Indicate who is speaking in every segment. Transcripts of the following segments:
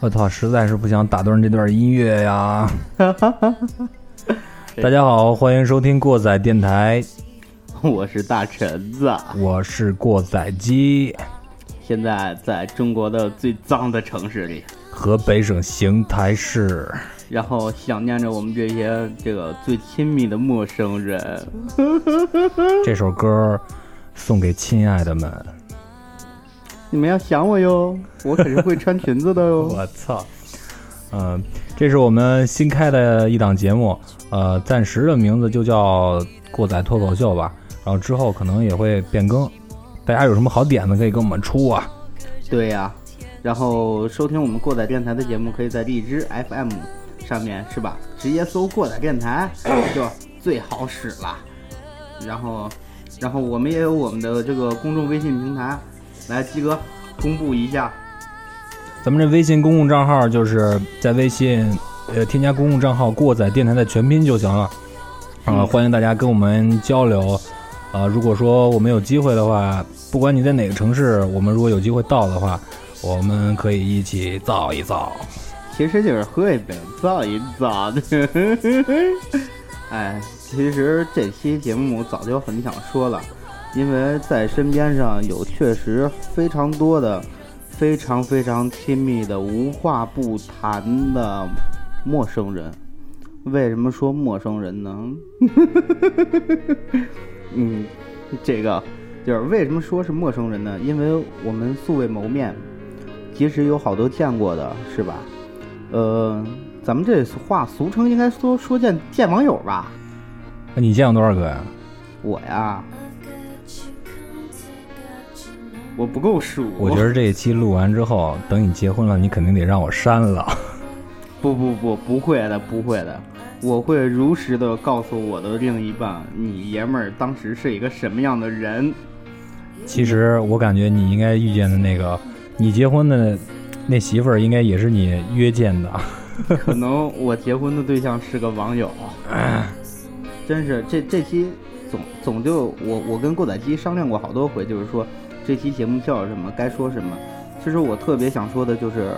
Speaker 1: 我操，实在是不想打断这段音乐呀！大家好，欢迎收听过载电台，
Speaker 2: 我是大橙子，
Speaker 1: 我是过载机，
Speaker 2: 现在在中国的最脏的城市里，
Speaker 1: 河北省邢台市，
Speaker 2: 然后想念着我们这些这个最亲密的陌生人。
Speaker 1: 这首歌送给亲爱的们。
Speaker 2: 你们要想我哟，我可是会穿裙子的哟。
Speaker 1: 我操，嗯，这是我们新开的一档节目，呃，暂时的名字就叫过载脱口秀吧，然后之后可能也会变更。大家有什么好点子可以跟我们出啊？
Speaker 2: 对呀，然后收听我们过载电台的节目，可以在荔枝 FM 上面是吧？直接搜过载电台 就最好使了。然后，然后我们也有我们的这个公众微信平台。来，鸡哥，公布一下，
Speaker 1: 咱们这微信公共账号就是在微信，呃，添加公共账号“过载电台”的全拼就行了。啊，欢迎大家跟我们交流。啊，如果说我们有机会的话，不管你在哪个城市，我们如果有机会到的话，我们可以一起造一造。
Speaker 2: 其实就是喝一杯，造一造的。哎，其实这期节目早就很想说了。因为在身边上有确实非常多的、非常非常亲密的、无话不谈的陌生人。为什么说陌生人呢？嗯，这个就是为什么说是陌生人呢？因为我们素未谋面，即使有好多见过的，是吧？呃，咱们这话俗称应该说说见见网友吧？
Speaker 1: 那你见过多少个呀？
Speaker 2: 我呀。我不够数。
Speaker 1: 我觉得这一期录完之后，等你结婚了，你肯定得让我删了。
Speaker 2: 不不不，不会的，不会的，我会如实的告诉我的另一半，你爷们儿当时是一个什么样的人。
Speaker 1: 其实我感觉你应该遇见的那个，你结婚的那媳妇儿，应该也是你约见的。
Speaker 2: 可能我结婚的对象是个网友。真是这这期总总就我我跟过载机商量过好多回，就是说。这期节目叫什么？该说什么？其实我特别想说的就是，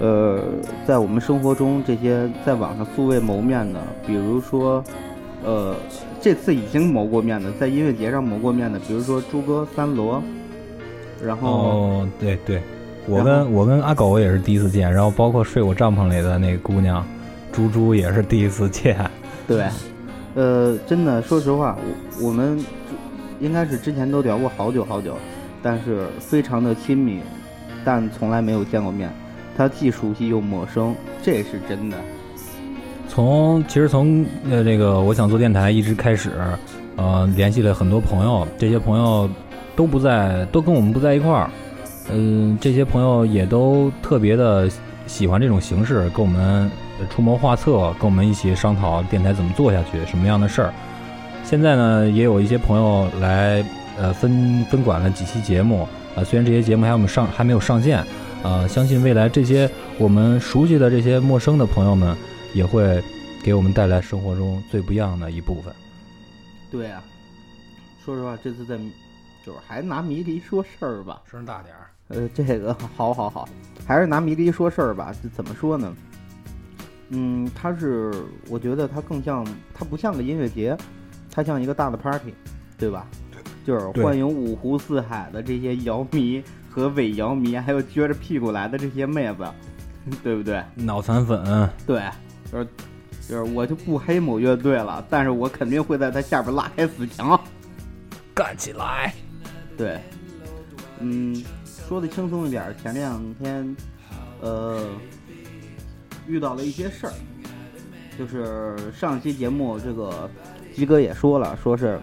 Speaker 2: 呃，在我们生活中这些在网上素未谋面的，比如说，呃，这次已经谋过面的，在音乐节上谋过面的，比如说朱哥、三罗，然后
Speaker 1: 哦，对对，我跟我跟阿狗也是第一次见，然后包括睡我帐篷里的那个姑娘，猪猪也是第一次见。
Speaker 2: 对，呃，真的，说实话，我我们应该是之前都聊过好久好久。但是非常的亲密，但从来没有见过面。他既熟悉又陌生，这是真的。
Speaker 1: 从其实从呃这个我想做电台一直开始，呃联系了很多朋友，这些朋友都不在，都跟我们不在一块儿。嗯，这些朋友也都特别的喜欢这种形式，跟我们出谋划策，跟我们一起商讨电台怎么做下去，什么样的事儿。现在呢，也有一些朋友来。呃，分分管了几期节目，啊，虽然这些节目还我们上还没有上线，呃，相信未来这些我们熟悉的这些陌生的朋友们，也会给我们带来生活中最不一样的一部分。
Speaker 2: 对啊，说实话，这次在就是还拿迷离说事儿吧，
Speaker 1: 声大点儿。
Speaker 2: 呃，这个好好好，还是拿迷离说事儿吧。怎么说呢？嗯，它是，我觉得它更像，它不像个音乐节，它像一个大的 party，对吧？就是欢迎五湖四海的这些姚迷和伪姚迷，还有撅着屁股来的这些妹子，对不对？
Speaker 1: 脑残粉，
Speaker 2: 对，就是就是我就不黑某乐队了，但是我肯定会在他下边拉开死墙，
Speaker 1: 干起来。
Speaker 2: 对，嗯，说的轻松一点，前两天呃遇到了一些事儿，就是上期节目这个鸡哥也说了，说是。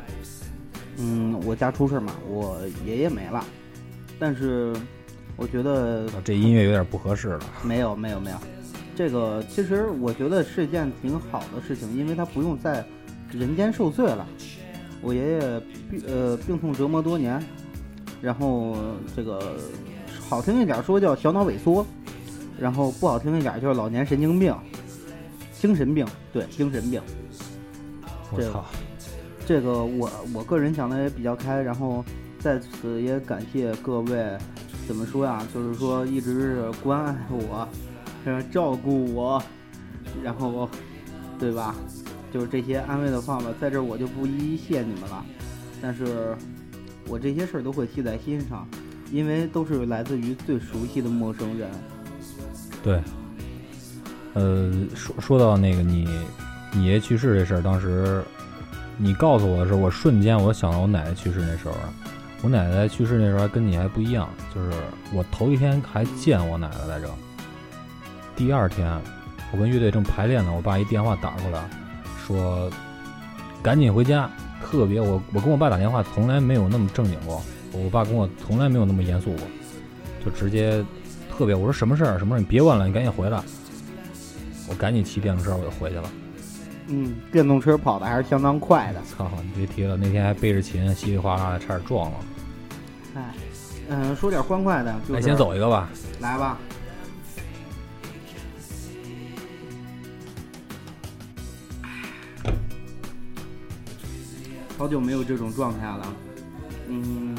Speaker 2: 嗯，我家出事嘛，我爷爷没了，但是我觉得
Speaker 1: 这音乐有点不合适了。
Speaker 2: 没有没有没有，这个其实我觉得是一件挺好的事情，因为他不用在人间受罪了。我爷爷病呃病痛折磨多年，然后这个好听一点说叫小脑萎缩，然后不好听一点就是老年神经病，精神病对精神病。
Speaker 1: 我操。
Speaker 2: 这个我我个人想的也比较开，然后在此也感谢各位，怎么说呀？就是说一直是关爱我，呃照顾我，然后对吧？就是这些安慰的话吧，在这我就不一一谢你们了。但是我这些事儿都会记在心上，因为都是来自于最熟悉的陌生人。
Speaker 1: 对，呃，说说到那个你你爷去世这事儿，当时你告诉我的时候，我瞬间我想到我奶奶去世那时候。我奶奶去世那时候还跟你还不一样，就是我头一天还见我奶奶来着，第二天我跟乐队正排练呢，我爸一电话打过来，说赶紧回家。特别我我跟我爸打电话从来没有那么正经过，我爸跟我从来没有那么严肃过，就直接特别我说什么事儿什么事儿你别问了，你赶紧回来。我赶紧骑电动车我就回去了。
Speaker 2: 嗯，电动车跑的还是相当快的。
Speaker 1: 操，你别提了，那天还背着琴稀里哗啦的差点撞了。
Speaker 2: 哎，嗯，说点欢快的，就
Speaker 1: 来先走一个吧。
Speaker 2: 来吧。好久没有这种状态了。嗯，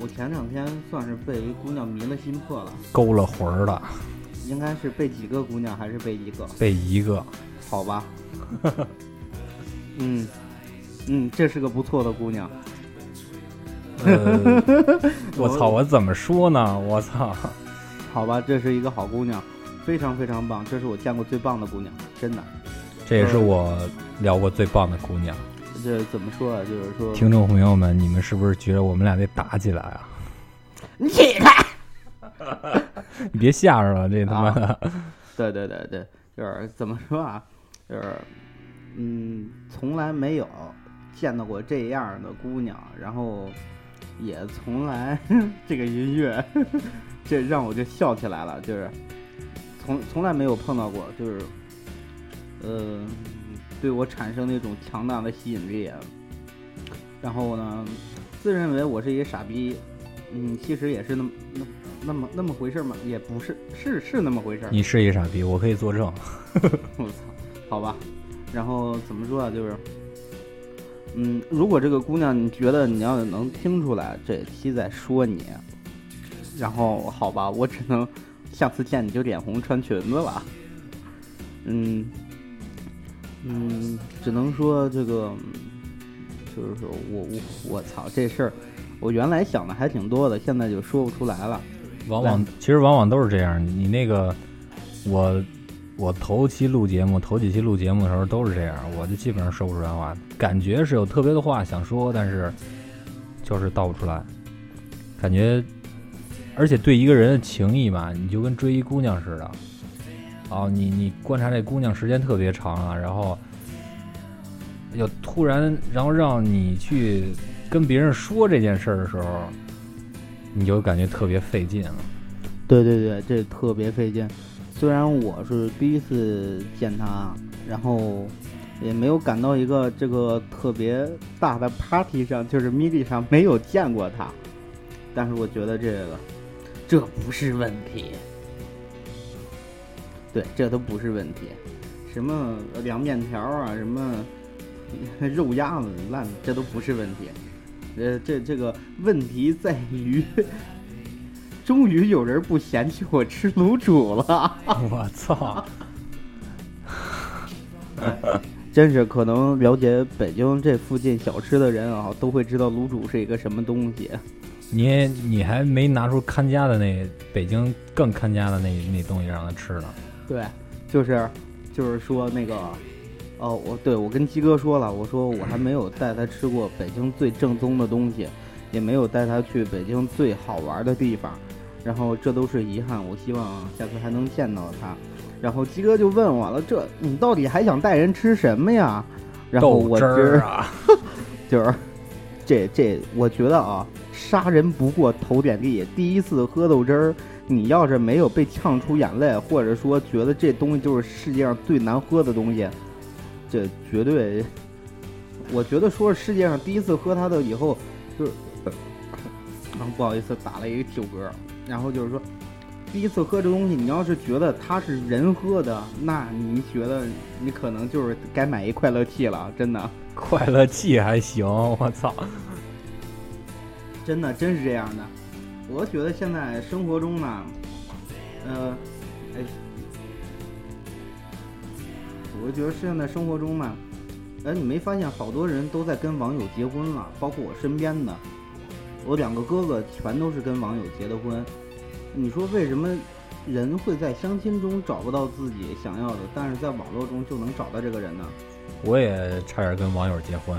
Speaker 2: 我前两天算是被一姑娘迷了心魄了，
Speaker 1: 勾了魂儿了。
Speaker 2: 应该是被几个姑娘，还是被一个？
Speaker 1: 被一个。
Speaker 2: 好吧。嗯，嗯，这是个不错的姑娘。
Speaker 1: 我操！我怎么说呢？我操！
Speaker 2: 好吧，这是一个好姑娘，非常非常棒，这是我见过最棒的姑娘，真的。
Speaker 1: 这也是我聊过最棒的姑娘。
Speaker 2: 这怎么说啊？就是说，
Speaker 1: 听众朋友们，你们是不是觉得我们俩得打起来啊？
Speaker 2: 你起开！
Speaker 1: 你别吓着了，这他妈的！
Speaker 2: 对对对对，就是怎么说啊？就是，嗯，从来没有见到过这样的姑娘，然后也从来 这个音乐，这让我就笑起来了。就是从从来没有碰到过，就是，呃。对我产生那种强大的吸引力，然后呢，自认为我是一个傻逼，嗯，其实也是那么那那么那么回事嘛，也不是，是是那么回事。
Speaker 1: 你是一个傻逼，我可以作证。
Speaker 2: 我操，好吧，然后怎么说啊？就是，嗯，如果这个姑娘你觉得你要能听出来这期在说你，然后好吧，我只能下次见你就脸红穿裙子了，嗯。嗯，只能说这个，就是说我我我操这事儿，我原来想的还挺多的，现在就说不出来了。
Speaker 1: 往往其实往往都是这样，你那个我我头期录节目，头几期录节目的时候都是这样，我就基本上说不出来话，感觉是有特别的话想说，但是就是道不出来。感觉，而且对一个人的情谊吧，你就跟追一姑娘似的。哦，你你观察这姑娘时间特别长啊，然后又突然，然后让你去跟别人说这件事儿的时候，你就感觉特别费劲了。
Speaker 2: 对对对，这特别费劲。虽然我是第一次见他，然后也没有赶到一个这个特别大的 party 上，就是 midi 上没有见过他，但是我觉得这个这不是问题。对，这都不是问题，什么凉面条啊，什么肉鸭子烂，这都不是问题。呃，这这个问题在于，终于有人不嫌弃我吃卤煮了。
Speaker 1: 我操！
Speaker 2: 真是可能了解北京这附近小吃的人啊，都会知道卤煮是一个什么东西。
Speaker 1: 你你还没拿出看家的那北京更看家的那那东西让他吃呢。
Speaker 2: 对，就是，就是说那个，哦，我对我跟鸡哥说了，我说我还没有带他吃过北京最正宗的东西，也没有带他去北京最好玩的地方，然后这都是遗憾。我希望下次还能见到他。然后鸡哥就问我了，这你到底还想带人吃什么呀？然后我
Speaker 1: 汁
Speaker 2: 儿
Speaker 1: 啊，
Speaker 2: 就是，这这，我觉得啊，杀人不过头点地，第一次喝豆汁儿。你要是没有被呛出眼泪，或者说觉得这东西就是世界上最难喝的东西，这绝对，我觉得说是世界上第一次喝它的以后，就是，然 后不好意思打了一个酒嗝，然后就是说，第一次喝这东西，你要是觉得它是人喝的，那你觉得你可能就是该买一快乐气了，真的，
Speaker 1: 快乐气还行，我操，
Speaker 2: 真的真是这样的。我觉得现在生活中呢，呃，哎，我觉得现在生活中嘛，哎，你没发现好多人都在跟网友结婚了，包括我身边的，我两个哥哥全都是跟网友结的婚。你说为什么人会在相亲中找不到自己想要的，但是在网络中就能找到这个人呢？
Speaker 1: 我也差点跟网友结婚。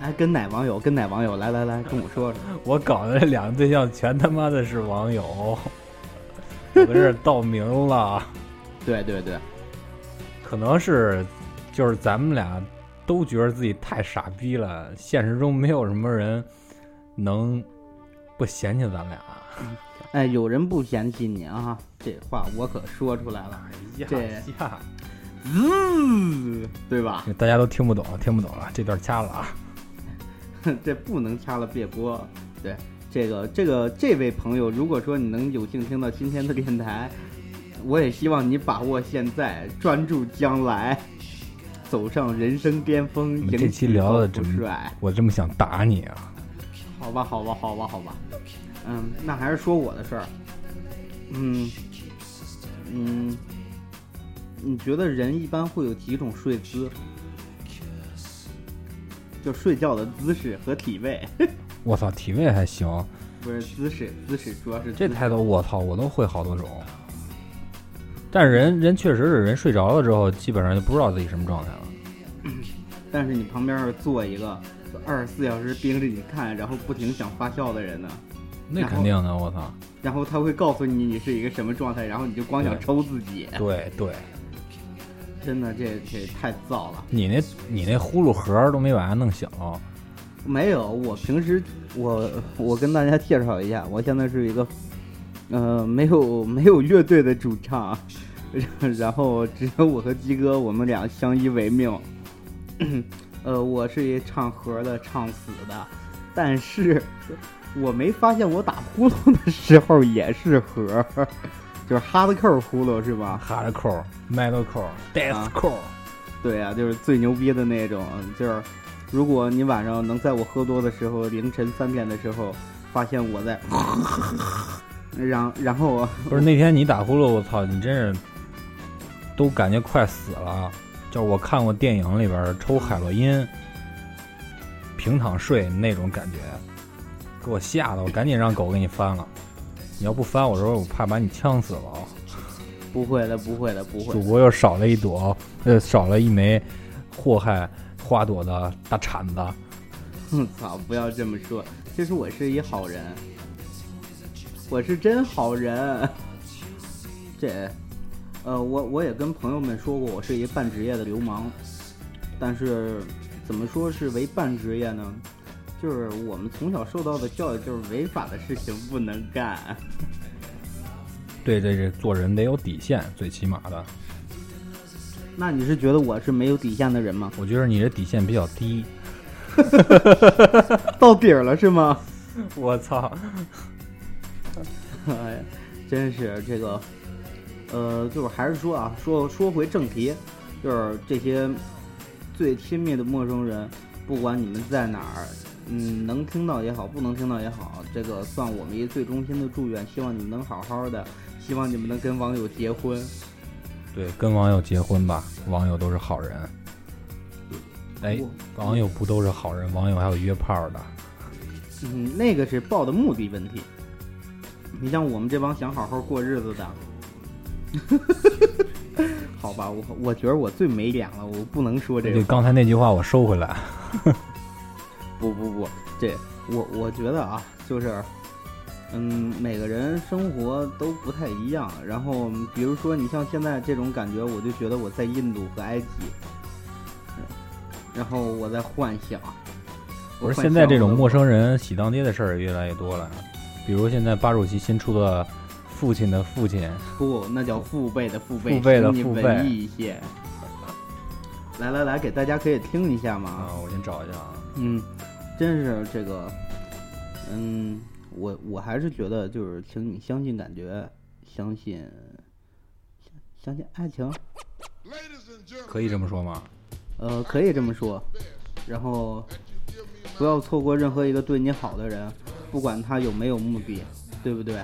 Speaker 2: 哎，跟哪网友？跟哪网友？来来来，跟我说说。
Speaker 1: 我搞的这两个对象全他妈的是网友，我跟这儿 道明了。
Speaker 2: 对对对，
Speaker 1: 可能是就是咱们俩都觉得自己太傻逼了，现实中没有什么人能不嫌弃咱俩。
Speaker 2: 哎，有人不嫌弃你啊，这话我可说出来了。这
Speaker 1: 呀，
Speaker 2: 嗯，对吧？
Speaker 1: 大家都听不懂，听不懂了，这段掐了啊。
Speaker 2: 这不能掐了，别播。对，这个这个这位朋友，如果说你能有幸听到今天的电台，我也希望你把握现在，专注将来，走上人生巅峰。
Speaker 1: 这期聊的
Speaker 2: 真帅，
Speaker 1: 我这么想打你啊？
Speaker 2: 好吧，好吧，好吧，好吧。嗯，那还是说我的事儿。嗯嗯，你觉得人一般会有几种睡姿？就睡觉的姿势和体位。
Speaker 1: 我操，体位还行。
Speaker 2: 不是姿势，姿势主要是
Speaker 1: 这抬头，我操，我都会好多种。但是人人确实是人睡着了之后，基本上就不知道自己什么状态了。
Speaker 2: 但是你旁边坐一个二十四小时盯着你看，然后不停想发笑的人呢？
Speaker 1: 那肯定的，我操！
Speaker 2: 然后他会告诉你你是一个什么状态，然后你就光想抽自己。
Speaker 1: 对对。
Speaker 2: 真的，这这太燥了。
Speaker 1: 你那，你那呼噜盒都没把它弄小。
Speaker 2: 没有，我平时我我跟大家介绍一下，我现在是一个，呃，没有没有乐队的主唱，然后只有我和鸡哥，我们俩相依为命。呃，我是一唱和的，唱死的，但是我没发现我打呼噜的时候也是和。就是哈的扣呼噜是吧？
Speaker 1: 哈的扣、麦的扣、
Speaker 2: 对呀，就是最牛逼的那种。就是如果你晚上能在我喝多的时候，凌晨三点的时候，发现我在，然然后
Speaker 1: 不是那天你打呼噜，我操，你真是都感觉快死了。就是我看过电影里边抽海洛因平躺睡那种感觉，给我吓得我赶紧让狗给你翻了。你要不翻，我说我怕把你呛死了。
Speaker 2: 不会的，不会的，不会。
Speaker 1: 主播又少了一朵，呃，少了一枚祸害花朵的大铲子。
Speaker 2: 哼，操！不要这么说，其实我是一好人，我是真好人。这，呃，我我也跟朋友们说过，我是一半职业的流氓。但是，怎么说是为半职业呢？就是我们从小受到的教育，就是违法的事情不能干。
Speaker 1: 对，这这做人得有底线，最起码的。
Speaker 2: 那你是觉得我是没有底线的人吗？
Speaker 1: 我觉得你的底线比较低，
Speaker 2: 到底儿了是吗？
Speaker 1: 我操！
Speaker 2: 哎呀，真是这个，呃，就是还是说啊，说说回正题，就是这些最亲密的陌生人，不管你们在哪儿。嗯，能听到也好，不能听到也好，这个算我们一最衷心的祝愿。希望你们能好好的，希望你们能跟网友结婚。
Speaker 1: 对，跟网友结婚吧，网友都是好人。哎，网友不都是好人？网友还有约炮的。
Speaker 2: 嗯，那个是报的目的问题。你像我们这帮想好好过日子的，好吧，我我觉得我最没脸了，我不能说这个。
Speaker 1: 刚才那句话我收回来。
Speaker 2: 不不不，这我我觉得啊，就是，嗯，每个人生活都不太一样。然后，比如说你像现在这种感觉，我就觉得我在印度和埃及，然后我在幻想。
Speaker 1: 不是现在这种陌生人喜当爹的事儿也越来越多了，比如现在巴主席新出的《父亲的父亲》，
Speaker 2: 不，那叫父辈的父辈，
Speaker 1: 父辈的父辈，
Speaker 2: 文艺一些。来来来，给大家可以听一下吗。
Speaker 1: 啊，我先找一下啊。
Speaker 2: 嗯。真是这个，嗯，我我还是觉得就是，请你相信感觉，相信，相信爱情，
Speaker 1: 可以这么说吗？
Speaker 2: 呃，可以这么说。然后，不要错过任何一个对你好的人，不管他有没有目的，对不对？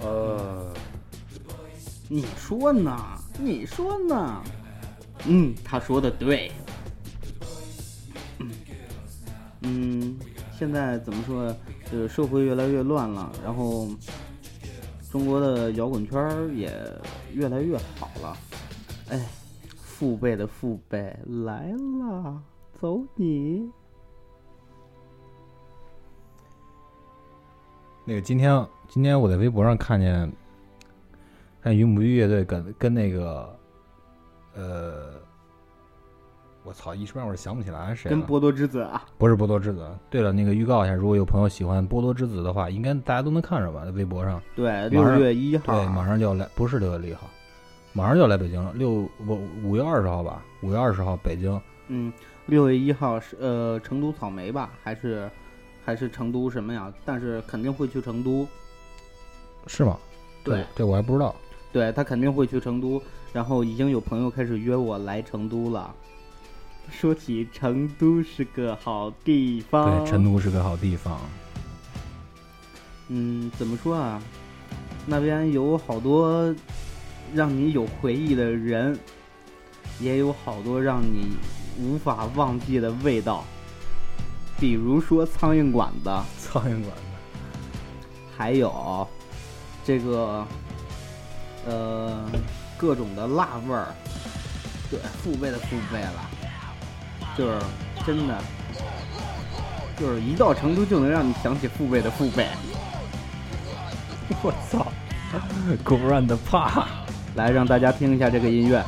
Speaker 1: 呃，
Speaker 2: 你说呢？你说呢？嗯，他说的对。嗯嗯，现在怎么说？呃，社会越来越乱了，然后中国的摇滚圈儿也越来越好了。哎，父辈的父辈来了，走你！
Speaker 1: 那个今天今天我在微博上看见，看云母玉乐队跟跟那个，呃，我操，一时半会儿想不起来是谁了。
Speaker 2: 跟波多之子啊，
Speaker 1: 不是波多之子。对了，那个预告一下，如果有朋友喜欢波多之子的话，应该大家都能看着吧？在微博上。
Speaker 2: 对，六月一号，
Speaker 1: 对，马上就要来，不是六月一号，马上就要来北京了。六我五月二十号吧，五月二十号北京。
Speaker 2: 嗯，六月一号是呃成都草莓吧，还是还是成都什么呀？但是肯定会去成都，
Speaker 1: 是吗？
Speaker 2: 对
Speaker 1: 这，我还不知道。
Speaker 2: 对他肯定会去成都，然后已经有朋友开始约我来成都了。说起成都是个好地方，
Speaker 1: 对，成都是个好地方。
Speaker 2: 嗯，怎么说啊？那边有好多让你有回忆的人，也有好多让你无法忘记的味道，比如说苍蝇馆子，
Speaker 1: 苍蝇馆子。
Speaker 2: 还有这个呃各种的辣味儿，对，父辈的父辈了，就是真的，就是一到成都就能让你想起父辈的父辈。
Speaker 1: 我操！果然的怕。
Speaker 2: 来，让大家听一下这个音乐。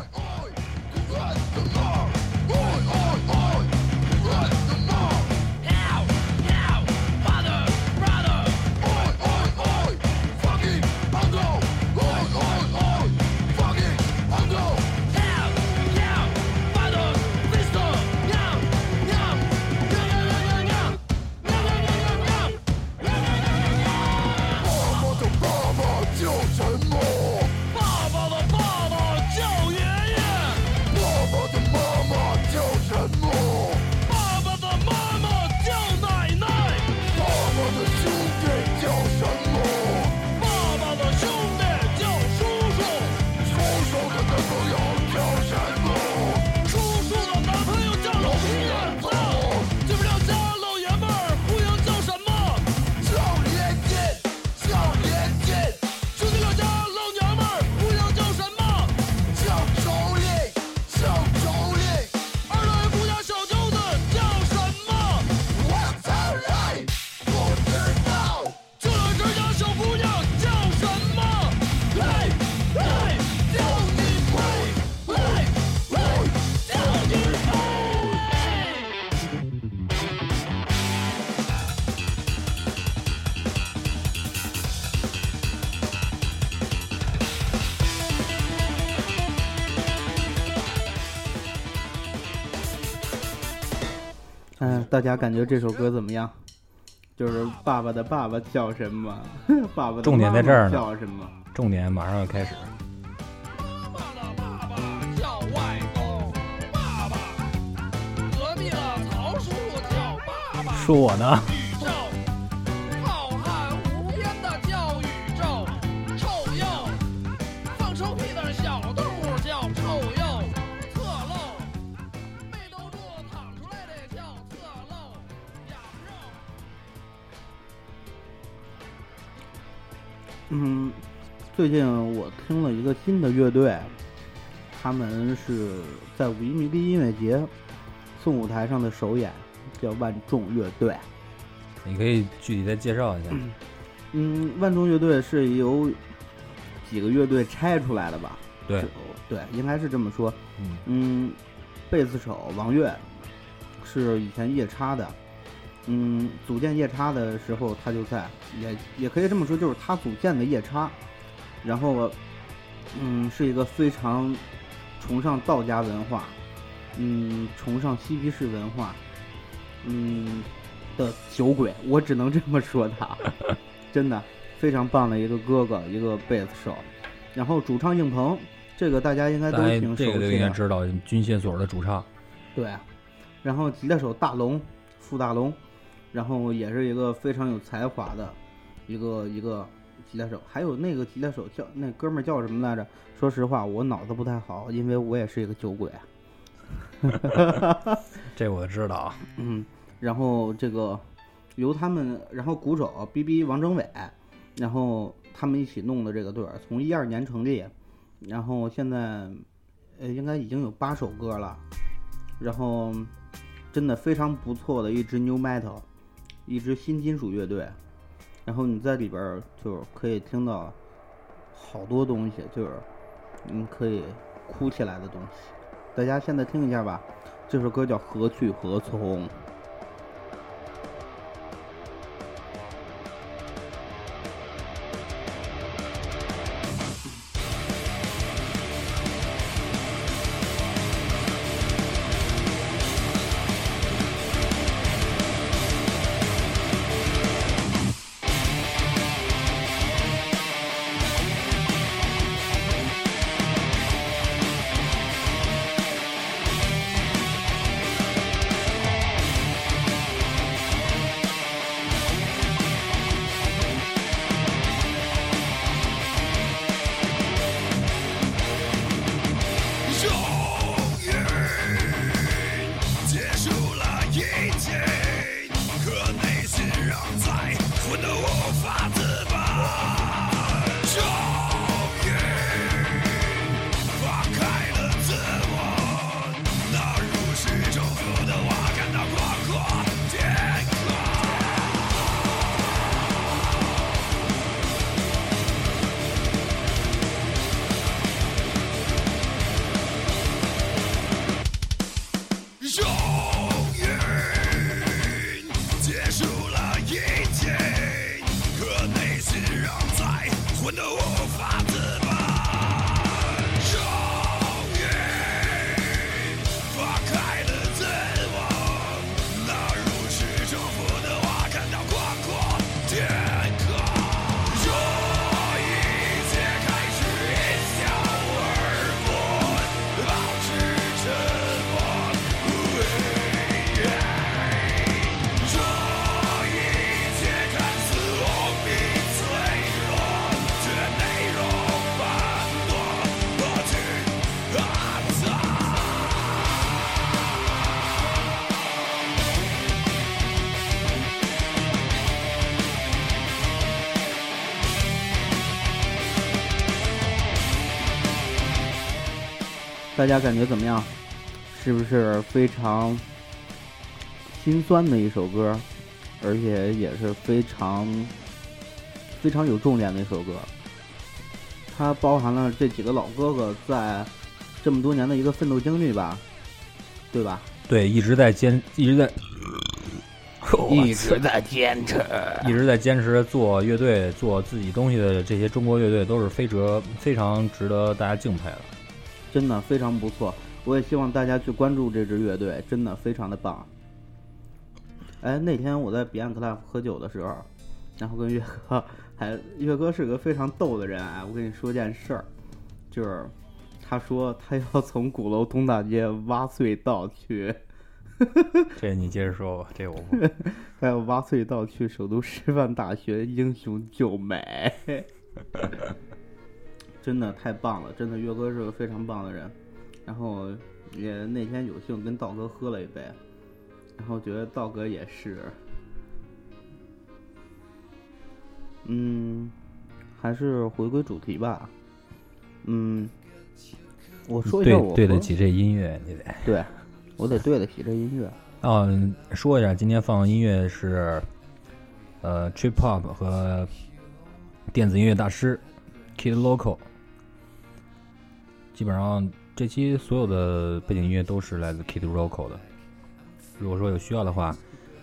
Speaker 2: 嗯，大家感觉这首歌怎么样？就是爸爸的爸爸叫什么？爸爸的
Speaker 1: 重点在这儿呢
Speaker 2: 叫什么？
Speaker 1: 重点马上要开始。
Speaker 3: 妈妈的爸爸叫外公，爸爸；隔壁的曹叔叔叫爸爸。
Speaker 1: 说我呢？
Speaker 2: 嗯，最近我听了一个新的乐队，他们是在五一迷笛音乐节送舞台上的首演，叫万众乐队。
Speaker 1: 你可以具体再介绍一下。
Speaker 2: 嗯，万众乐队是由几个乐队拆出来的吧？
Speaker 1: 对，
Speaker 2: 对，应该是这么说。
Speaker 1: 嗯，
Speaker 2: 嗯，贝斯手王悦是以前夜叉的，嗯，组建夜叉的时候他就在，也也可以这么说，就是他组建的夜叉，然后，嗯，是一个非常崇尚道家文化，嗯，崇尚嬉皮士文化，嗯的酒鬼，我只能这么说他，真的非常棒的一个哥哥，一个贝斯手，然后主唱应鹏，这个大家应该都挺熟悉的。
Speaker 1: 这个就应该知道，军械所的主唱。
Speaker 2: 对，然后吉他手大龙，傅大龙，然后也是一个非常有才华的一个一个吉他手，还有那个吉他手叫那哥们儿叫什么来着？说实话，我脑子不太好，因为我也是一个酒鬼。
Speaker 1: 这我知道啊。
Speaker 2: 嗯，然后这个由他们，然后鼓手 B B 王征伟，然后他们一起弄的这个队儿，从一二年成立，然后现在呃应该已经有八首歌了，然后真的非常不错的一支 New Metal，一支新金属乐队，然后你在里边就可以听到好多东西，就是你可以哭起来的东西。大家现在听一下吧，这首歌叫《何去何从》。大家感觉怎么样？是不是非常心酸的一首歌，而且也是非常非常有重点的一首歌？它包含了这几个老哥哥在这么多年的一个奋斗经历吧，对吧？
Speaker 1: 对，一直在坚，一直在，
Speaker 2: 一直在坚持。
Speaker 1: 一直在坚持做乐队、做自己东西的这些中国乐队，都是非值非常值得大家敬佩的。
Speaker 2: 真的非常不错。我也希望大家去关注这支乐队，真的非常的棒。哎，那天我在彼岸 club 喝酒的时候，然后跟岳哥，还岳哥是个非常逗的人啊。我跟你说件事儿，就是他说他要从鼓楼东大街挖隧道去，
Speaker 1: 这你接着说吧，这我不。
Speaker 2: 他要挖隧道去首都师范大学英雄救美。真的太棒了，真的岳哥是个非常棒的人。然后也那天有幸跟道哥喝了一杯，然后觉得道哥也是，嗯，还是回归主题吧。嗯，我说一下
Speaker 1: 对
Speaker 2: 我和
Speaker 1: 对得起这音乐，你得。
Speaker 2: 对，我得对得起这音乐。
Speaker 1: 嗯，说一下，今天放的音乐是，呃，trip hop 和电子音乐大师 Kid Local。基本上这期所有的背景音乐都是来自 Kid Local 的。如果说有需要的话，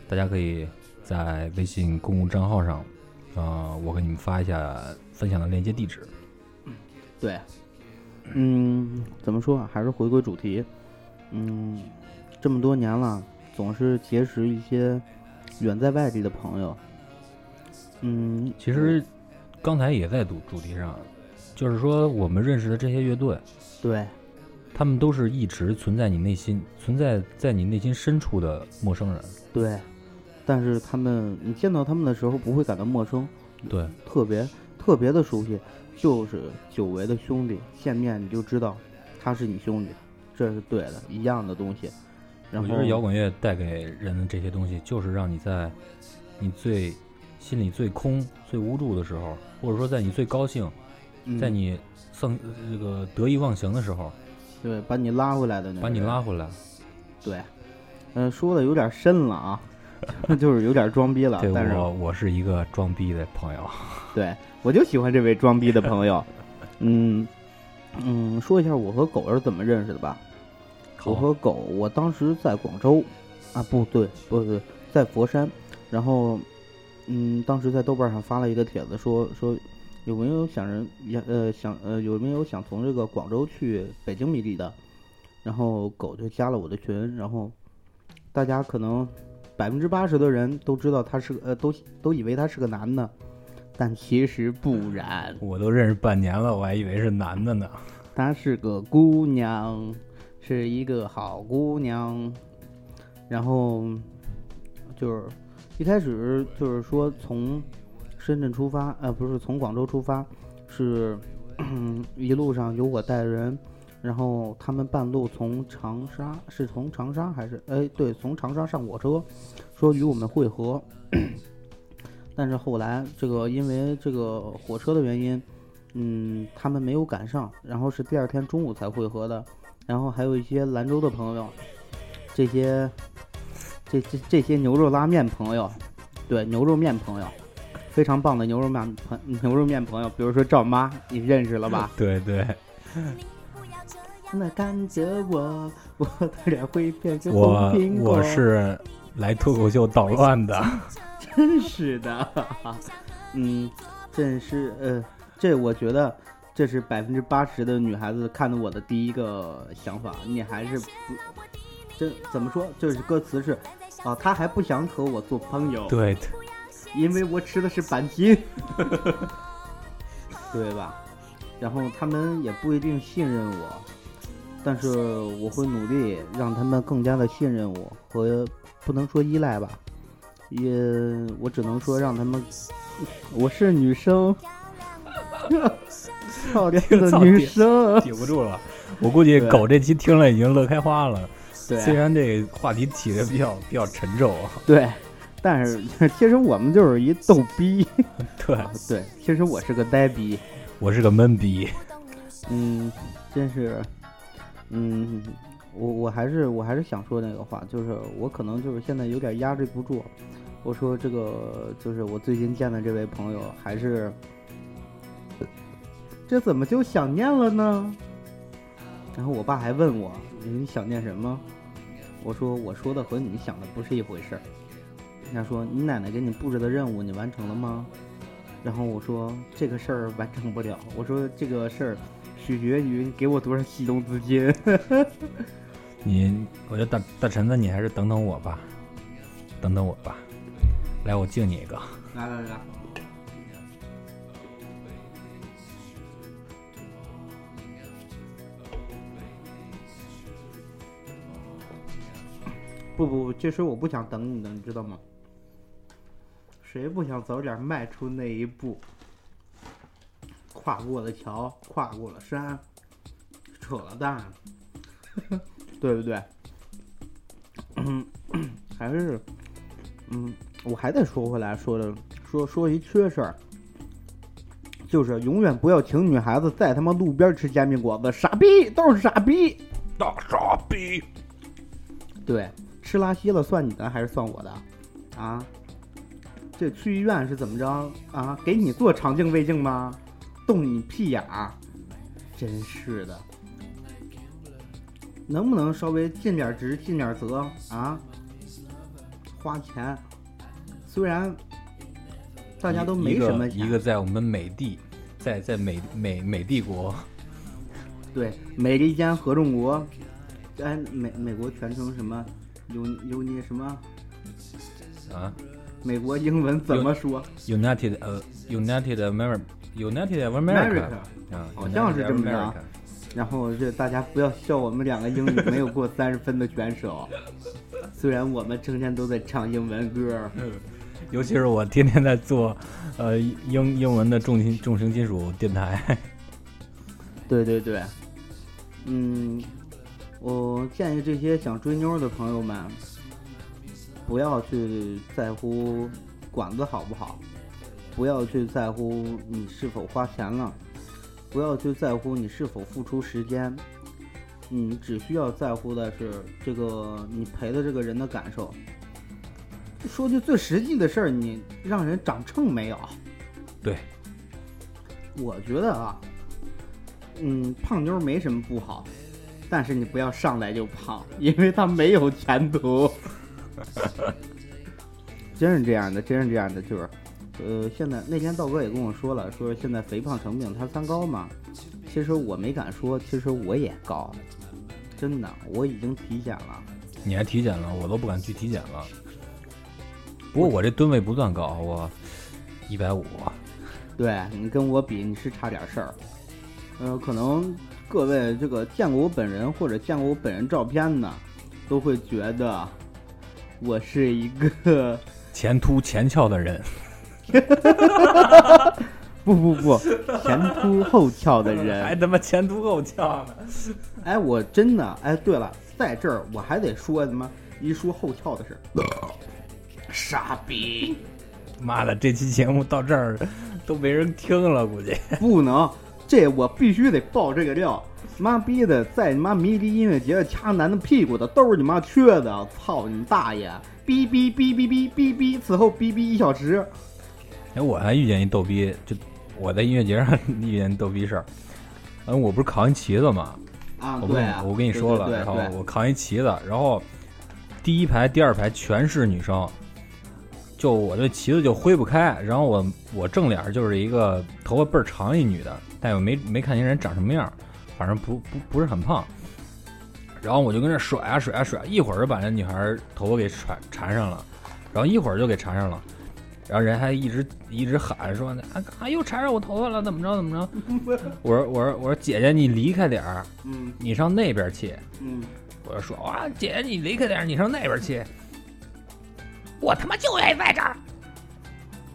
Speaker 1: 大家可以在微信公共账号上，呃，我给你们发一下分享的链接地址。
Speaker 2: 对，嗯，怎么说啊？还是回归主题。嗯，这么多年了，总是结识一些远在外地的朋友。嗯，
Speaker 1: 其实刚才也在主主题上，就是说我们认识的这些乐队，
Speaker 2: 对，
Speaker 1: 他们都是一直存在你内心、存在在你内心深处的陌生人。
Speaker 2: 对，但是他们，你见到他们的时候不会感到陌生，
Speaker 1: 对，
Speaker 2: 特别特别的熟悉，就是久违的兄弟，见面你就知道他是你兄弟，这是对的，一样的东西。然后
Speaker 1: 我觉得摇滚乐带给人的这些东西，就是让你在你最心里最空、最无助的时候，或者说在你最高兴，
Speaker 2: 嗯
Speaker 1: 在你丧这个得意忘形的时候，
Speaker 2: 对把你拉回来的那个
Speaker 1: 把你拉回来。
Speaker 2: 对，嗯、说的有点深了啊，就是有点装逼了，
Speaker 1: 对
Speaker 2: 但是
Speaker 1: 我，我是一个装逼的朋友。
Speaker 2: 对我就喜欢这位装逼的朋友。嗯嗯，说一下我和狗是怎么认识的吧。我和狗，我当时在广州，啊，不对，不对，在佛山。然后，嗯，当时在豆瓣上发了一个帖子说，说有没有想人也呃想呃有没有想从这个广州去北京迷离的？然后狗就加了我的群，然后大家可能百分之八十的人都知道他是个呃都都以为他是个男的，但其实不然，
Speaker 1: 我都认识半年了，我还以为是男的呢。
Speaker 2: 她是个姑娘，是一个好姑娘。然后就是一开始就是说从深圳出发，呃，不是从广州出发，是一路上有我带人，然后他们半路从长沙，是从长沙还是哎对，从长沙上火车，说与我们会合。但是后来这个因为这个火车的原因，嗯，他们没有赶上，然后是第二天中午才会合的。然后还有一些兰州的朋友，这些这这这些牛肉拉面朋友，对牛肉面朋友，非常棒的牛肉面朋牛肉面朋友，比如说赵妈，你认识了吧？
Speaker 1: 对对，
Speaker 2: 那看着我，我的脸会变成
Speaker 1: 我
Speaker 2: 红苹果。
Speaker 1: 我是来脱口秀捣乱的。
Speaker 2: 真是的，嗯，真是呃，这我觉得这是百分之八十的女孩子看到我的第一个想法，你还是不，这怎么说？就是歌词是啊，他还不想和我做朋友，
Speaker 1: 对的，
Speaker 2: 因为我吃的是板筋，对吧？然后他们也不一定信任我，但是我会努力让他们更加的信任我和不能说依赖吧，也我只能说让他们，我是女生，漂亮的女生，
Speaker 1: 顶不住了。我估计狗这期听了已经乐开花了。
Speaker 2: 对。
Speaker 1: 虽然这个话题起的比较比较沉重。啊，
Speaker 2: 对，但是 其实我们就是一逗逼，
Speaker 1: 对
Speaker 2: 对，其实我是个呆逼。
Speaker 1: 我是个闷逼。
Speaker 2: 嗯，真是，嗯，我我还是我还是想说那个话，就是我可能就是现在有点压制不住。我说这个就是我最近见的这位朋友，还是这怎么就想念了呢？然后我爸还问我你想念什么？我说我说的和你想的不是一回事儿。人家说你奶奶给你布置的任务你完成了吗？然后我说这个事儿完成不了。我说这个事儿取决于你给我多少启动资金。
Speaker 1: 你，我觉得大大陈子，你还是等等我吧，等等我吧。来，我敬你一个。
Speaker 2: 来来来，不不不，这事我不想等你的，你知道吗？谁不想早点迈出那一步？跨过了桥，跨过了山，扯了淡，对不对？嗯，还是，嗯，我还得说回来，说的说说一缺事儿，就是永远不要请女孩子在他妈路边吃煎饼果子，傻逼都是傻逼。
Speaker 1: 大傻逼！
Speaker 2: 对，吃拉稀了算你的还是算我的？啊？这去医院是怎么着啊？给你做肠镜胃镜吗？动你屁眼儿！真是的，能不能稍微尽点职尽点责啊？花钱，虽然大家都没什么钱，
Speaker 1: 一个在我们美帝，在在美美美帝国，
Speaker 2: 对，美利坚合众国，哎，美美国全称什么？尤尤尼什么？
Speaker 1: 啊
Speaker 2: 美国英文怎么说
Speaker 1: ，United 呃 United America United
Speaker 2: of？America。
Speaker 1: 啊，
Speaker 2: 好像是这么着然后这大家不要笑我们两个英语没有过 三十分的选手，虽然我们成天都在唱英文歌。
Speaker 1: 尤其是我天天在做，呃，英英文的重金重型金属电台。
Speaker 2: 对对对，嗯，我建议这些想追妞的朋友们，不要去在乎管子好不好，不要去在乎你是否花钱了，不要去在乎你是否付出时间，你只需要在乎的是这个你陪的这个人的感受。说句最实际的事儿，你让人长秤没有？
Speaker 1: 对，
Speaker 2: 我觉得啊，嗯，胖妞没什么不好，但是你不要上来就胖，因为她没有前途。真是这样的，真是这样的，就是，呃，现在那天道哥也跟我说了，说现在肥胖成病，他三高嘛。其实我没敢说，其实我也高，真的，我已经体检了。
Speaker 1: 你还体检了，我都不敢去体检了。不过我这吨位不算高，我一百五。
Speaker 2: 对你跟我比，你是差点事儿。呃，可能各位这个见过我本人或者见过我本人照片的，都会觉得我是一个
Speaker 1: 前凸前翘的人，
Speaker 2: 不不不前凸后翘的人 还。
Speaker 1: 他妈前凸后翘呢。
Speaker 2: 哎，我真的哎，对了，在这儿我还得说他妈一说后翘的事儿，傻逼。
Speaker 1: 妈的，这期节目到这儿都没人听了，估计。
Speaker 2: 不能，这我必须得爆这个料。妈逼的，在你妈迷笛音乐节掐男的屁股的都是你妈缺的，操你大爷！哔哔哔哔哔哔哔，此后哔哔一小时。
Speaker 1: 哎，我还遇见一逗逼，就我在音乐节上 遇见逗逼事儿。嗯，我不是扛一旗子嘛，
Speaker 2: 啊，
Speaker 1: 我不跟
Speaker 2: 对啊，
Speaker 1: 我跟你说了，然后我扛一旗子，然后第一排、第二排全是女生，就我这旗子就挥不开，然后我我正脸就是一个头发倍儿长一女的，但我没没看清人长什么样，反正不不不是很胖。然后我就跟那甩啊甩啊甩，一会儿就把那女孩头发给缠缠上了，然后一会儿就给缠上了，然后人还一直一直喊说啊啊又缠上我头发了，怎么着怎么着？我说我说我说姐姐你离开点儿，
Speaker 2: 嗯
Speaker 1: 你上那边去。
Speaker 2: 嗯，
Speaker 1: 我就说啊，姐姐你离开点儿，你上那边去。我他妈就愿意在这儿。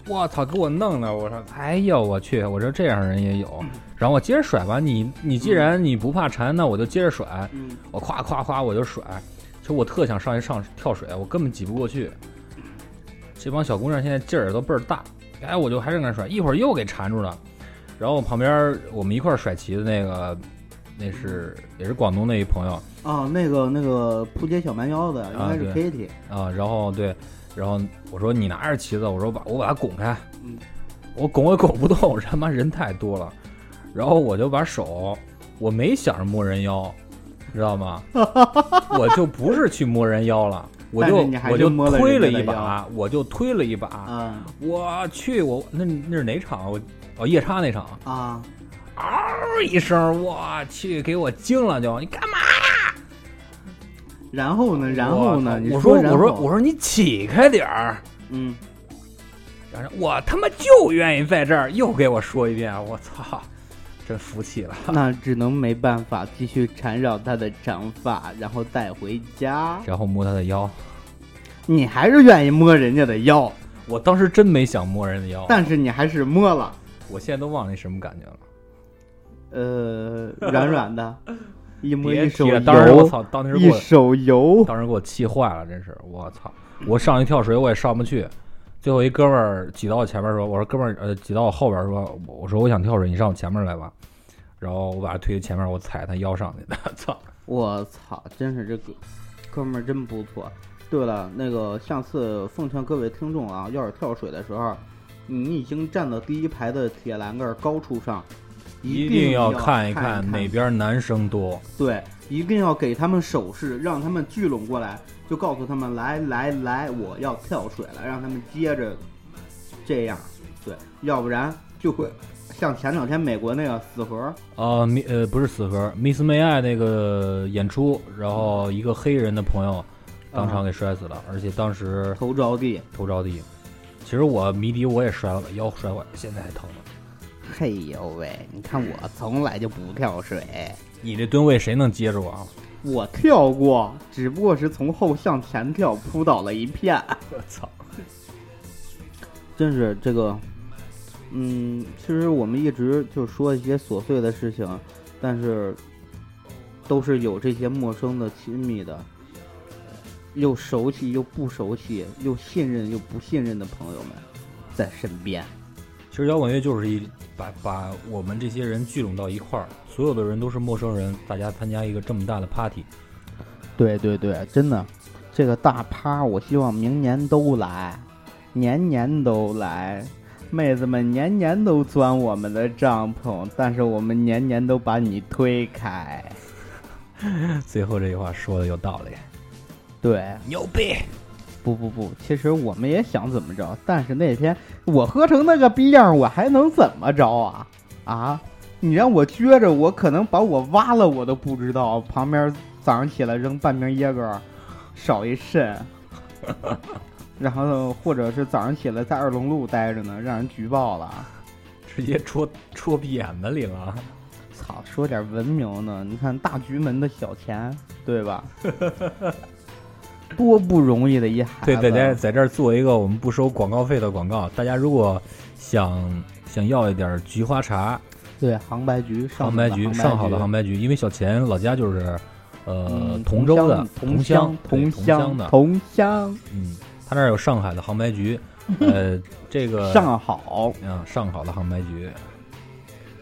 Speaker 1: 我操，给我弄的！我说，哎呦我去！我说这样人也有。然后我接着甩吧，你你既然你不怕缠，那我就接着甩。
Speaker 2: 嗯，
Speaker 1: 我夸夸夸我就甩。其实我特想上去上跳水，我根本挤不过去。这帮小姑娘现在劲儿都倍儿大，哎，我就还是跟那甩，一会儿又给缠住了。然后旁边我们一块儿甩旗的那个，那是也是广东那一朋友，
Speaker 2: 啊，那个那个扑街小蛮腰的应该是 Kitty，
Speaker 1: 啊，然后对，然后我说你拿着旗子，我说把我把它拱开，
Speaker 2: 嗯，
Speaker 1: 我拱也拱不动，他妈人太多了，然后我就把手，我没想着摸人腰，知道吗？我就不是去摸人腰了，我就我就推了一把，我就推了一把，
Speaker 2: 嗯
Speaker 1: 我去，我那那是哪场？我哦夜叉那场，
Speaker 2: 啊，
Speaker 1: 嗷一声，我去，给我惊了就，你干嘛呀？
Speaker 2: 然后呢，然后呢？你
Speaker 1: 我说我说我说你起开点儿。
Speaker 2: 嗯，
Speaker 1: 然后我他妈就愿意在这儿，又给我说一遍，我操，真服气了。
Speaker 2: 那只能没办法继续缠绕他的长发，然后带回家。
Speaker 1: 然后摸他的腰，
Speaker 2: 你还是愿意摸人家的腰，
Speaker 1: 我当时真没想摸人的腰，
Speaker 2: 但是你还是摸了，
Speaker 1: 我现在都忘了那什么感觉了。
Speaker 2: 呃，软软的，一摸一手
Speaker 1: 提了，当时我
Speaker 2: 油，
Speaker 1: 操，当时
Speaker 2: 一手油。
Speaker 1: 当时给我气坏了，真是我操！我上去跳水我也上不去，最后一哥们儿挤到我前面说：“我说哥们儿，呃，挤到我后边说，我说我想跳水，你上我前面来吧。”然后我把他推到前面，我踩他腰上去的，操！
Speaker 2: 我操，真是这个哥们儿真不错。对了，那个下次奉劝各位听众啊，要是跳水的时候，你已经站到第一排的铁栏杆高处上，
Speaker 1: 一
Speaker 2: 定
Speaker 1: 要
Speaker 2: 看
Speaker 1: 一
Speaker 2: 看
Speaker 1: 哪边男生多。
Speaker 2: 对，一定要给他们手势，让他们聚拢过来，就告诉他们来来来，我要跳水了，让他们接着这样，对，要不然就会像前两天美国那个死核，
Speaker 1: 呃，米呃不是死核，Miss May I 那个演出，然后一个黑人的朋友当场给摔死了，而且当时
Speaker 2: 头着地，
Speaker 1: 头着地。其实我迷笛我也摔了，把腰摔坏了，现在还疼呢。
Speaker 2: 嘿呦喂，你看我从来就不跳水，
Speaker 1: 你这吨位谁能接住啊？
Speaker 2: 我跳过，只不过是从后向前跳，扑倒了一片。
Speaker 1: 我操！
Speaker 2: 真是这个，嗯，其实我们一直就说一些琐碎的事情，但是都是有这些陌生的、亲密的，又熟悉又不熟悉，又信任又不信任的朋友们在身边。
Speaker 1: 其实摇滚乐就是一把把我们这些人聚拢到一块儿，所有的人都是陌生人，大家参加一个这么大的 party。
Speaker 2: 对对对，真的，这个大趴，我希望明年都来，年年都来，妹子们年年都钻我们的帐篷，但是我们年年都把你推开。
Speaker 1: 最后这句话说的有道理，
Speaker 2: 对，
Speaker 1: 牛逼！
Speaker 2: 不不不，其实我们也想怎么着，但是那天我喝成那个逼样，我还能怎么着啊？啊，你让我撅着，我可能把我挖了，我都不知道。旁边早上起来扔半瓶椰哥，少一肾，然后或者是早上起来在二龙路待着呢，让人举报了。
Speaker 1: 直接戳戳鼻眼子里了。
Speaker 2: 操，说点文明的，你看大局门的小钱，对吧？多不容易的一孩子。
Speaker 1: 对，大家在这儿做一个我们不收广告费的广告。大家如果想想要一点菊花茶，
Speaker 2: 对杭白菊，上
Speaker 1: 杭白菊，上好的杭白菊，因为小钱老家就是呃同州的
Speaker 2: 同
Speaker 1: 乡
Speaker 2: 同
Speaker 1: 乡的，
Speaker 2: 同乡，
Speaker 1: 嗯，他那儿有上海的杭白菊，呃，这个
Speaker 2: 上好
Speaker 1: 嗯上好的杭白菊，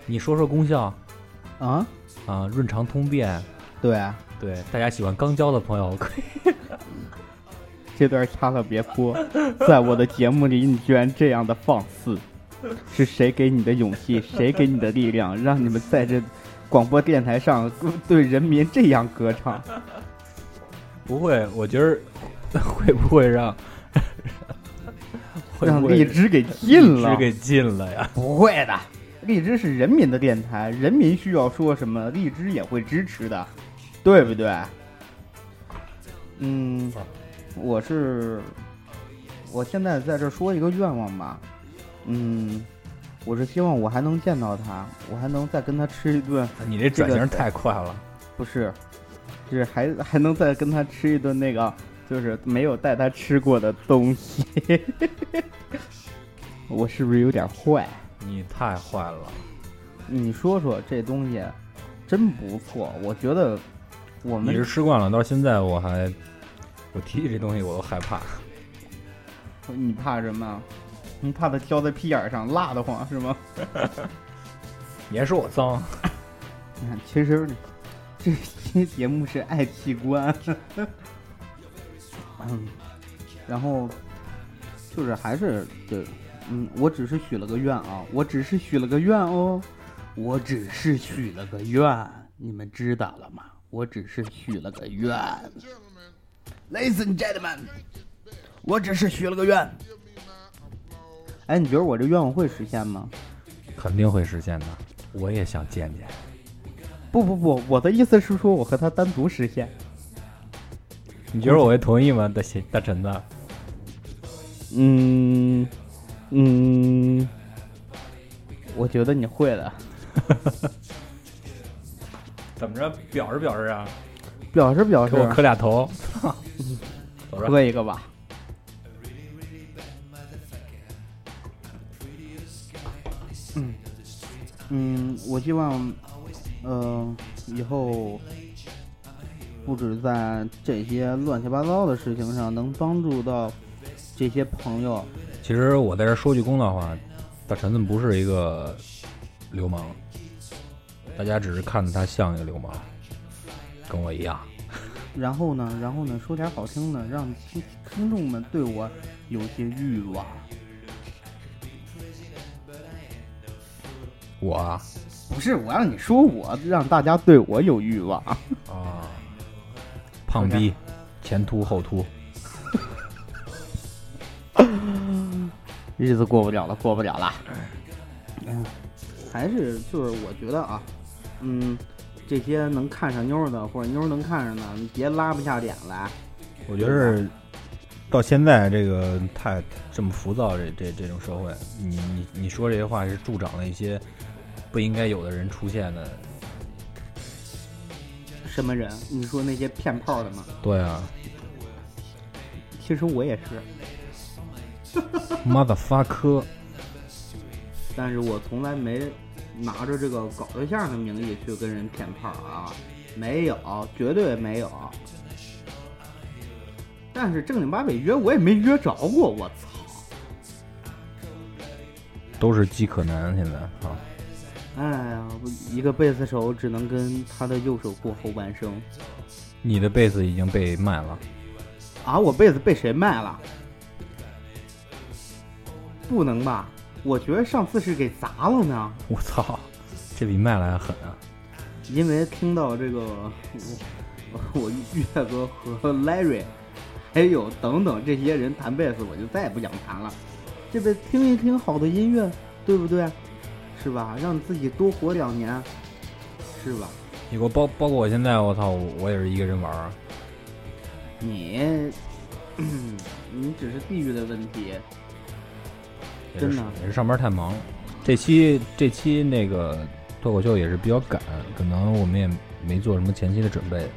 Speaker 1: 你说说功效
Speaker 2: 啊，
Speaker 1: 啊，润肠通便，
Speaker 2: 对，
Speaker 1: 对，大家喜欢刚交的朋友可以。
Speaker 2: 这段掐了别播，在我的节目里你居然这样的放肆，是谁给你的勇气？谁给你的力量，让你们在这广播电台上对人民这样歌唱？
Speaker 1: 不会，我觉得 会不会让会
Speaker 2: 让
Speaker 1: 不会
Speaker 2: 荔枝给禁了
Speaker 1: 荔枝？给禁了呀？
Speaker 2: 不会的，荔枝是人民的电台，人民需要说什么，荔枝也会支持的，对不对？嗯，我是，我现在在这说一个愿望吧，嗯，我是希望我还能见到他，我还能再跟他吃一顿，
Speaker 1: 你这转型太快了。
Speaker 2: 不是，就是还还能再跟他吃一顿那个，就是没有带他吃过的东西，我是不是有点坏？
Speaker 1: 你太坏了，
Speaker 2: 你说说这东西真不错，我觉得我们
Speaker 1: 你是吃惯了，到现在我还我提起这东西我都害怕。
Speaker 2: 你怕什么？你怕它挑在屁眼儿上辣得慌是吗？
Speaker 1: 你还说我脏？
Speaker 2: 你看，其实这期节目是爱器官，嗯，然后就是还是对，嗯，我只是许了个愿啊，我只是许了个愿哦，我只是许了个愿，你们知道了吗？我只是许了个愿，Ladies and gentlemen，我只是许了个愿。哎，你觉得我这愿望会实现吗？
Speaker 1: 肯定会实现的。我也想见见。
Speaker 2: 不不不，我的意思是说，我和他单独实现。
Speaker 1: 你觉得我会同意吗，大秦大陈子？
Speaker 2: 嗯嗯，我觉得你会的，
Speaker 1: 怎么着？表示表示啊？
Speaker 2: 表示表示
Speaker 1: 给，我磕俩头。走着。
Speaker 2: 喝一个吧。嗯，我希望，呃，以后不止在这些乱七八糟的事情上能帮助到这些朋友。
Speaker 1: 其实我在这说句公道话，大陈子不是一个流氓，大家只是看着他像一个流氓，跟我一样。
Speaker 2: 然后呢，然后呢，说点好听的，让听听众们对我有些欲望。
Speaker 1: 我啊，
Speaker 2: 不是我让你说我，让大家对我有欲望。
Speaker 1: 啊胖逼，前凸后凸，
Speaker 2: 日子过不了了，过不了了。嗯，还是就是我觉得啊，嗯，这些能看上妞的或者妞能看上的，你别拉不下脸来。
Speaker 1: 我觉得是到现在这个太这么浮躁这这这种社会，你你你说这些话是助长了一些不应该有的人出现的。
Speaker 2: 什么人？你说那些骗炮的吗？
Speaker 1: 对啊，
Speaker 2: 其实我也是。
Speaker 1: motherfucker，
Speaker 2: 但是我从来没拿着这个搞对象的名义去跟人骗炮啊，没有，绝对没有。但是正经八百约我也没约着过，我操！
Speaker 1: 都是饥渴男现在啊。
Speaker 2: 哎呀，一个贝斯手只能跟他的右手过后半生
Speaker 1: 你的贝斯已经被卖了，
Speaker 2: 啊！我贝斯被谁卖了？不能吧？我觉得上次是给砸了呢。
Speaker 1: 我操，这比卖了还狠啊！
Speaker 2: 因为听到这个，我我岳哥和 Larry，还有等等这些人弹贝斯，我就再也不想弹了。这边听一听好的音乐，对不对？是吧？让自己多活两年，是吧？
Speaker 1: 你给我包包括我现在，我操，我也是一个人玩儿。
Speaker 2: 你，你只是地域的问题。真的
Speaker 1: 也是上班太忙。这期这期那个脱口秀也是比较赶，可能我们也没做什么前期的准备。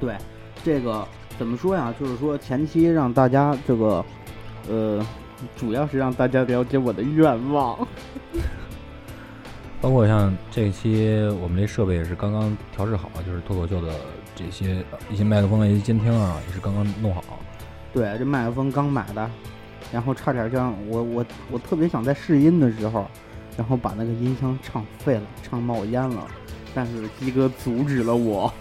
Speaker 2: 对，这个怎么说呀？就是说前期让大家这个，呃，主要是让大家了解我的愿望。
Speaker 1: 包括像这期我们这设备也是刚刚调试好，就是脱口秀的这些呃一些麦克风、一些监听啊，也是刚刚弄好。
Speaker 2: 对，这麦克风刚买的，然后差点像我我我特别想在试音的时候，然后把那个音箱唱废了，唱冒烟了，但是鸡哥阻止了我。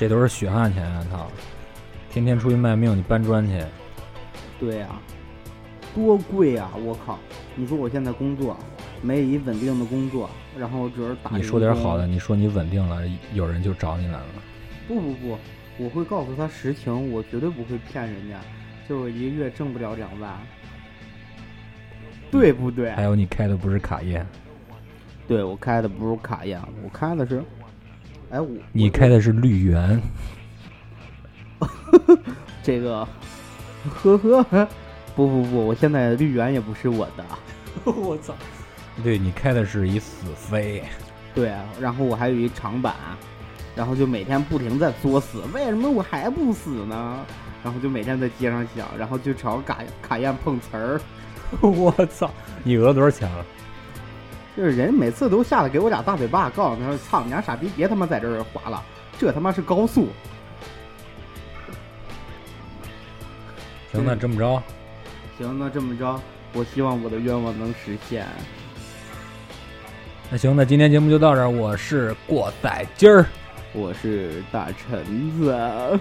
Speaker 1: 这都是血汗钱啊！操，天天出去卖命，你搬砖去，
Speaker 2: 对呀、多贵啊、我靠！你说我现在工作没一稳定的工作，然后只是打
Speaker 1: 你说点好的，你说你稳定了，有人就找你来了。
Speaker 2: 不不不，我会告诉他实情，我绝对不会骗人家，就我一个月挣不了两万，对不对？
Speaker 1: 还有你开的不是卡宴，
Speaker 2: 对我开的不是卡宴，我开的是，哎我
Speaker 1: 你开的是绿源，
Speaker 2: 这个，呵呵，不不不，我现在绿源也不是我的，我操！
Speaker 1: 对你开的是一死飞，
Speaker 2: 对，然后我还有一长板，然后就每天不停在作死，为什么我还不死呢？然后就每天在街上想，然后就朝卡卡宴碰瓷儿。
Speaker 1: 我操！你讹多少钱了？
Speaker 2: 就是人每次都下来给我俩大嘴巴，告诉他说：“操你俩傻逼，别他妈在这儿滑了，这他妈是高速。
Speaker 1: 行，那这么着，”
Speaker 2: 行，那这么着，我希望我的愿望能实现。
Speaker 1: 那行，那今天节目就到这儿。我是过载鸡儿，
Speaker 2: 我是大橙子，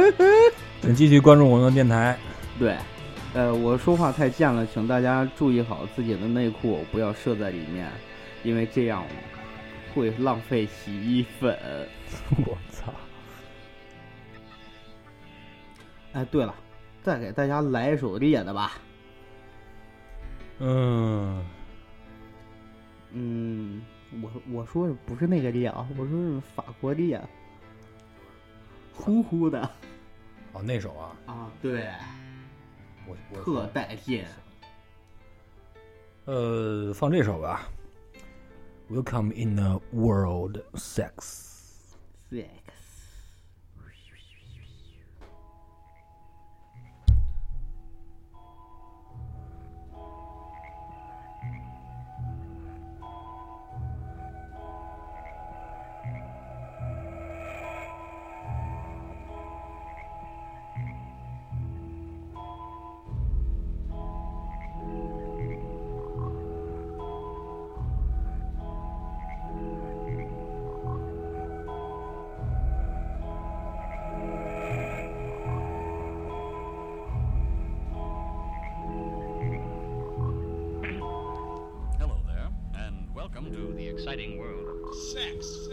Speaker 1: 请继续关注我们的电台。
Speaker 2: 对，呃，我说话太贱了，请大家注意好自己的内裤，不要射在里面，因为这样会浪费洗衣粉。
Speaker 1: 我操！
Speaker 2: 哎，对了，再给大家来一首烈的吧。
Speaker 1: 嗯，
Speaker 2: 嗯，我我说的不是那个烈啊，我说是法国烈，呼呼的
Speaker 1: 哦，那首啊，
Speaker 2: 啊，对，
Speaker 1: 我我
Speaker 2: 特带劲。
Speaker 1: 呃，放这首吧。Welcome in the world, sex。
Speaker 4: Exciting world of
Speaker 5: Sex.